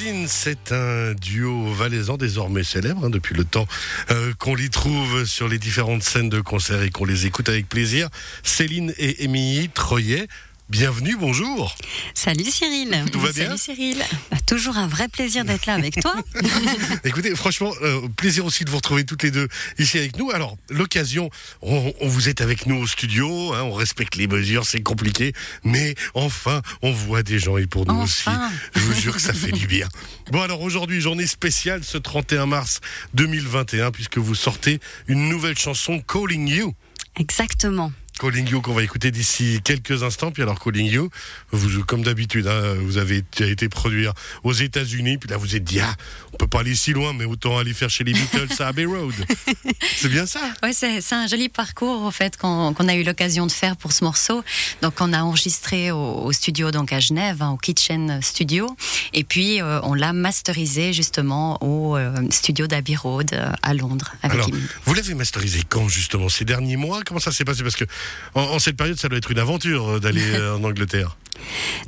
Mnemosyne, c'est un duo valaisan désormais célèbre hein, depuis le temps euh, qu'on les trouve sur les différentes scènes de concert et qu'on les écoute avec plaisir. Céline et Émilie Troyet. Bienvenue, bonjour. Salut Cyril. Tout va bien Salut Cyril. Bah, toujours un vrai plaisir d'être là avec toi. Écoutez, franchement, euh, plaisir aussi de vous retrouver toutes les deux ici avec nous. Alors, l'occasion, on, on vous est avec nous au studio, hein, on respecte les mesures, c'est compliqué, mais enfin, on voit des gens et pour nous aussi, je vous jure que ça fait du bien. Bon, alors aujourd'hui, journée spéciale ce 31 mars 2021, puisque vous sortez une nouvelle chanson, Calling You. Exactement. Calling You qu'on va écouter d'ici quelques instants. Puis alors Calling You, vous, comme d'habitude, hein, vous avez été, été produire aux États-Unis. Puis là, vous êtes dit, ah, on peut pas aller si loin, mais autant aller faire chez les Beatles à Abbey Road. C'est bien ça? Ouais, c'est c'est un joli parcours en fait qu'on a eu l'occasion de faire pour ce morceau. Donc on a enregistré au, au studio donc à Genève, hein, au Kitchen Studio, et puis euh, on l'a masterisé justement au euh, studio d'Abbey Road euh, à Londres avec Alors, vous l'avez masterisé quand justement Ces derniers mois? Comment ça s'est passé? Parce que en, en cette période, ça doit être une aventure euh, d'aller euh, en Angleterre.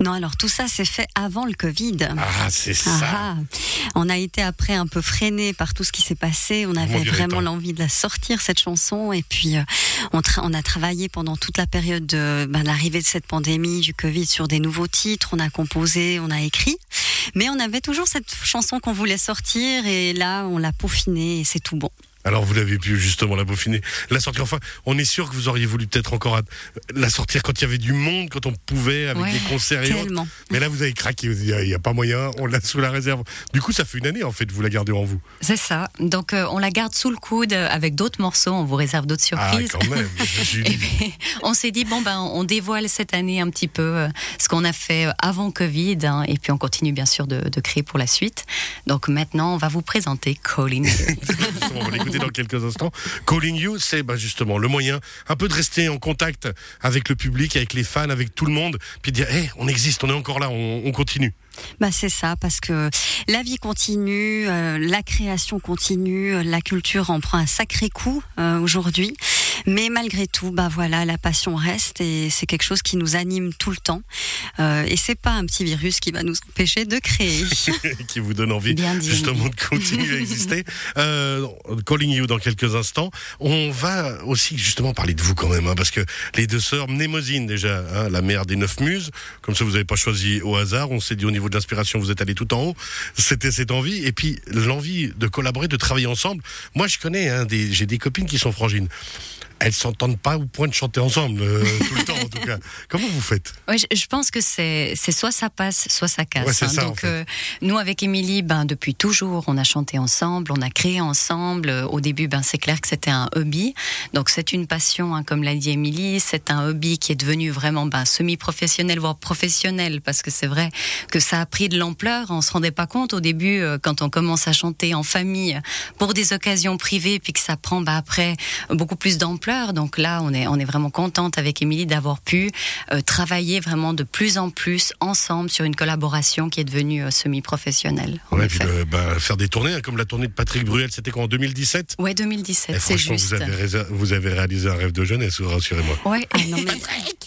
Non, alors tout ça s'est fait avant le Covid. Ah, c'est ça. Ah, ah. On a été après un peu freiné par tout ce qui s'est passé. On avait vraiment l'envie de la sortir cette chanson et puis euh, on a travaillé pendant toute la période de ben, l'arrivée de cette pandémie du Covid sur des nouveaux titres. On a composé, on a écrit, mais on avait toujours cette chanson qu'on voulait sortir et là on l'a peaufinée et c'est tout bon. Alors vous l'avez pu justement la peaufiner, la sortir. Enfin, on est sûr que vous auriez voulu peut-être encore la sortir quand il y avait du monde, quand on pouvait, avec Ouais, des concerts et autres. Mais là, vous avez craqué. vous Il n'y a, pas moyen. On l'a sous la réserve. Du coup, ça fait une année en fait. Vous la gardez en vous. C'est ça. Donc euh, on la garde sous le coude euh, avec d'autres morceaux. On vous réserve d'autres Ah, surprises. quand même. Et puis, on s'est dit bon ben on dévoile cette année un petit peu euh, ce qu'on a fait avant Covid hein, et puis on continue bien sûr de, de créer pour la suite. Donc maintenant on va vous présenter Calling. Dans quelques instants. Calling You, c'est bah, justement le moyen un peu de rester en contact avec le public, avec les fans, avec tout le monde, puis de dire, hey, on existe, on est encore là, on, on continue. Bah c'est ça parce que la vie continue, euh, la création continue, euh, la culture en prend un sacré coup euh, aujourd'hui. Mais malgré tout, bah voilà, la passion reste et c'est quelque chose qui nous anime tout le temps. Euh, et c'est pas un petit virus qui va nous empêcher de créer. qui vous donne envie Bien dit. justement de continuer à exister. Euh, calling You dans quelques instants. On va aussi justement parler de vous quand même, hein, parce que les deux sœurs, Mnemosyne déjà, hein, la mère des neuf muses, comme ça vous n'avez pas choisi au hasard, on s'est dit au niveau de l'inspiration vous êtes allé tout en haut, c'était cette envie, et puis l'envie de collaborer, de travailler ensemble. Moi je connais, hein, des, j'ai des copines qui sont frangines. Elles s'entendent pas au point de chanter ensemble, euh, tout le temps en tout cas. Comment vous faites? Ouais, je, je pense que c'est soit ça passe, soit ça casse. hein. Ouais, c'est ça, en Donc fait. euh, nous avec Émilie, ben depuis toujours, on a chanté ensemble, on a créé ensemble. Euh, Au début, ben c'est clair que c'était un hobby. Donc c'est une passion, hein, comme l'a dit Émilie. C'est un hobby qui est devenu vraiment ben, semi-professionnel, voire professionnel, parce que c'est vrai que ça a pris de l'ampleur. On se rendait pas compte au début euh, quand on commence à chanter en famille pour des occasions privées, puis que ça prend ben, après beaucoup plus d'ampleur. Donc là, on est on est vraiment contente avec Émilie d'avoir pu euh, travailler vraiment de plus en plus ensemble sur une collaboration qui est devenue euh, semi-professionnelle. en Ouais, puis le- bah, faire des tournées, hein, comme la tournée de Patrick Bruel, c'était quoi en 2017 Ouais, 2017, Et c'est franchement, juste. vous avez, résa- vous avez réalisé un rêve de jeunesse, rassurez-moi. Ouais, ah non, mais-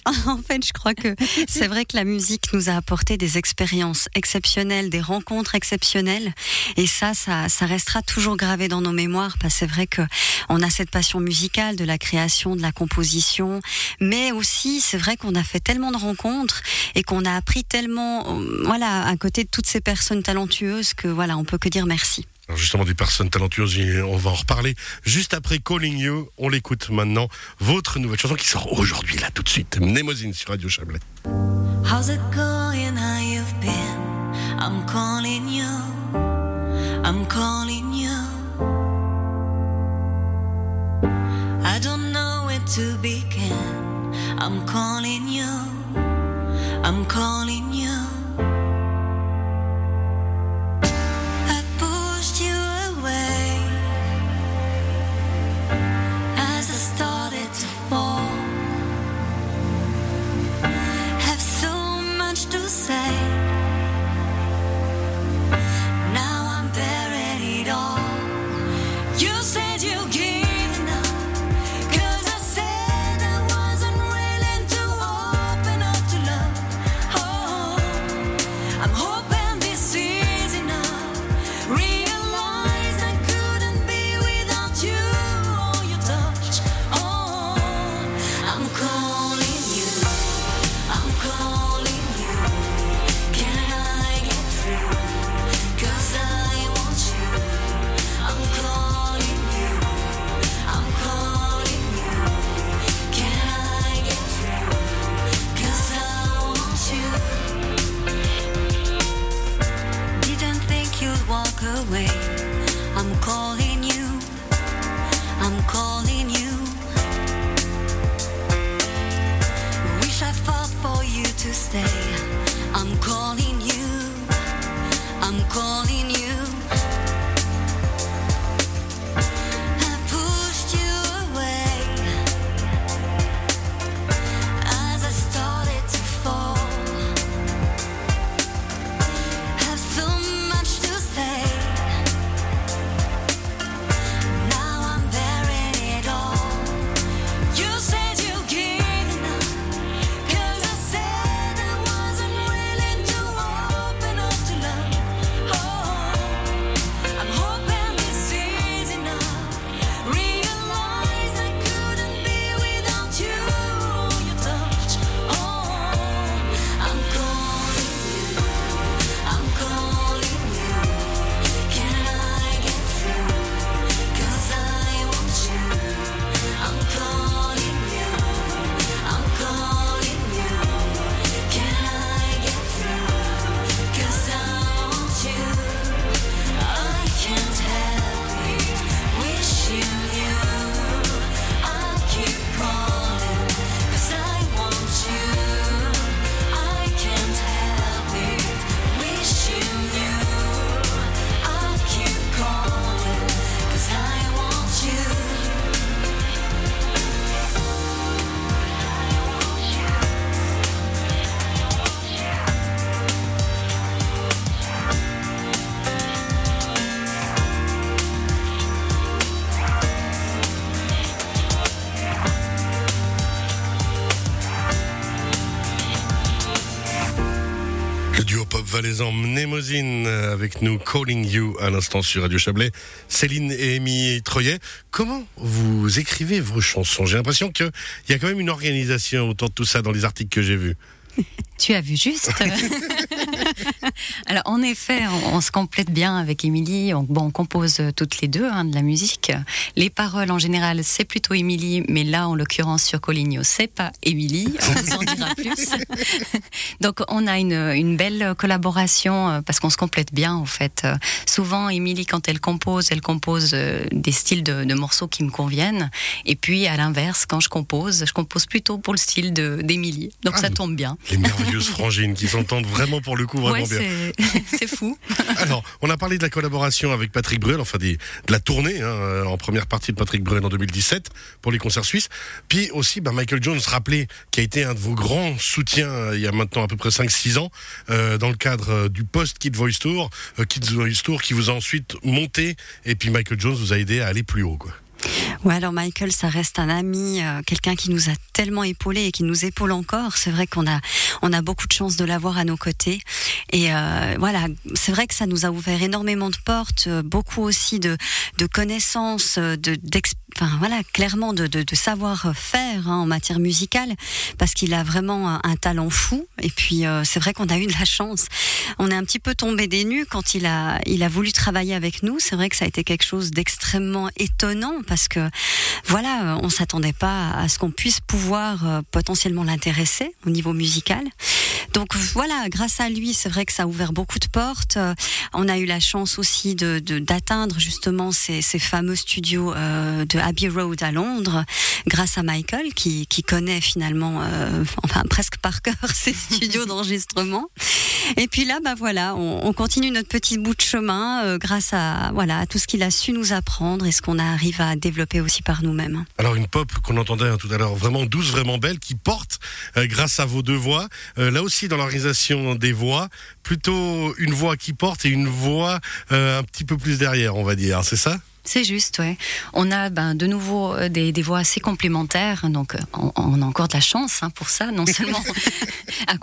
en fait, je crois que c'est vrai que la musique nous a apporté des expériences exceptionnelles, des rencontres exceptionnelles, et ça, ça, ça restera toujours gravé dans nos mémoires, parce que c'est vrai que on a cette passion musicale de la création, de la composition, mais aussi c'est vrai qu'on a fait tellement de rencontres et qu'on a appris tellement, euh, voilà, à côté de toutes ces personnes talentueuses que voilà, on peut que dire merci. Alors justement, des personnes talentueuses, on va en reparler juste après Calling You. On l'écoute maintenant. Votre nouvelle chanson qui sort aujourd'hui, là, tout de suite. Mnemosyne sur Radio Chablais. How's it going? How you've been? I'm calling you. I'm calling I'm calling you. I'm calling you. Valaisan Mnémosine euh, avec nous Calling You à l'instant sur Radio Chablais. Céline et Amy Troyet, comment vous écrivez vos chansons? J'ai l'impression qu'il y a quand même une organisation autour de tout ça dans les articles que j'ai vus. Tu as vu juste? Alors en effet, on, on se complète bien avec Émilie. On, bon, on compose toutes les deux hein, de la musique. Les paroles en général, c'est plutôt Émilie, mais là, en l'occurrence sur Coligno, c'est pas Émilie. On vous en dira plus. Donc on a une, une belle collaboration euh, parce qu'on se complète bien en fait. Souvent, Émilie, quand elle compose, elle compose euh, des styles de, de morceaux qui me conviennent. Et puis à l'inverse, quand je compose, je compose plutôt pour le style d'Émilie. Donc Ah, ça tombe bien. Les merveilleuses frangines qui s'entendent vraiment pour le coup vraiment Ouais, bien. c'est fou. Alors, on a parlé de la collaboration avec Patrick Bruel, enfin des, de la tournée hein, euh, en première partie de Patrick Bruel en 2017 pour les concerts suisses. Puis aussi, bah, Michael Jones, rappelé, qui a été un de vos grands soutiens euh, il y a maintenant à peu près 5-6 ans euh, dans le cadre du post Kid Voice Tour, euh, Kids Voice Tour qui vous a ensuite monté et puis Michael Jones vous a aidé à aller plus haut. Quoi. Ouais, alors Michael, ça reste un ami, euh, quelqu'un qui nous a tellement épaulés et qui nous épaule encore. C'est vrai qu'on a, on a beaucoup de chance de l'avoir à nos côtés. Et euh, voilà, c'est vrai que ça nous a ouvert énormément de portes, euh, beaucoup aussi de, de connaissances, euh, de, enfin voilà, clairement de, de, savoir-faire hein, en matière musicale, parce qu'il a vraiment un, talent fou. Et puis c'est vrai qu'on a eu de la chance. On est un petit peu tombé des nues quand il a, il a voulu travailler avec nous. C'est vrai que ça a été quelque chose d'extrêmement étonnant parce que voilà, on s'attendait pas à ce qu'on puisse pouvoir potentiellement l'intéresser au niveau musical. Donc voilà, grâce à lui, c'est vrai que ça a ouvert beaucoup de portes. Euh, On a eu la chance aussi de d'atteindre justement ces, fameux studios euh, de Abbey Road à Londres, grâce à Michael qui, qui connaît finalement, euh, enfin presque par cœur ces studios d'enregistrement. Et puis là, bah voilà, on, on continue notre petit bout de chemin grâce à voilà tout ce qu'il a su nous apprendre et ce qu'on arrive à développer aussi par nous-mêmes. Alors une pop qu'on entendait hein, tout à l'heure, vraiment douce, vraiment belle, qui porte grâce à vos deux voix. Là aussi dans l'organisation des voix, plutôt une voix qui porte et une voix euh, un petit peu plus derrière, on va dire, c'est ça? C'est juste, ouais. On a ben, de nouveau euh, des, des voix assez complémentaires, donc euh, on, on a encore de la chance hein, pour ça, non seulement à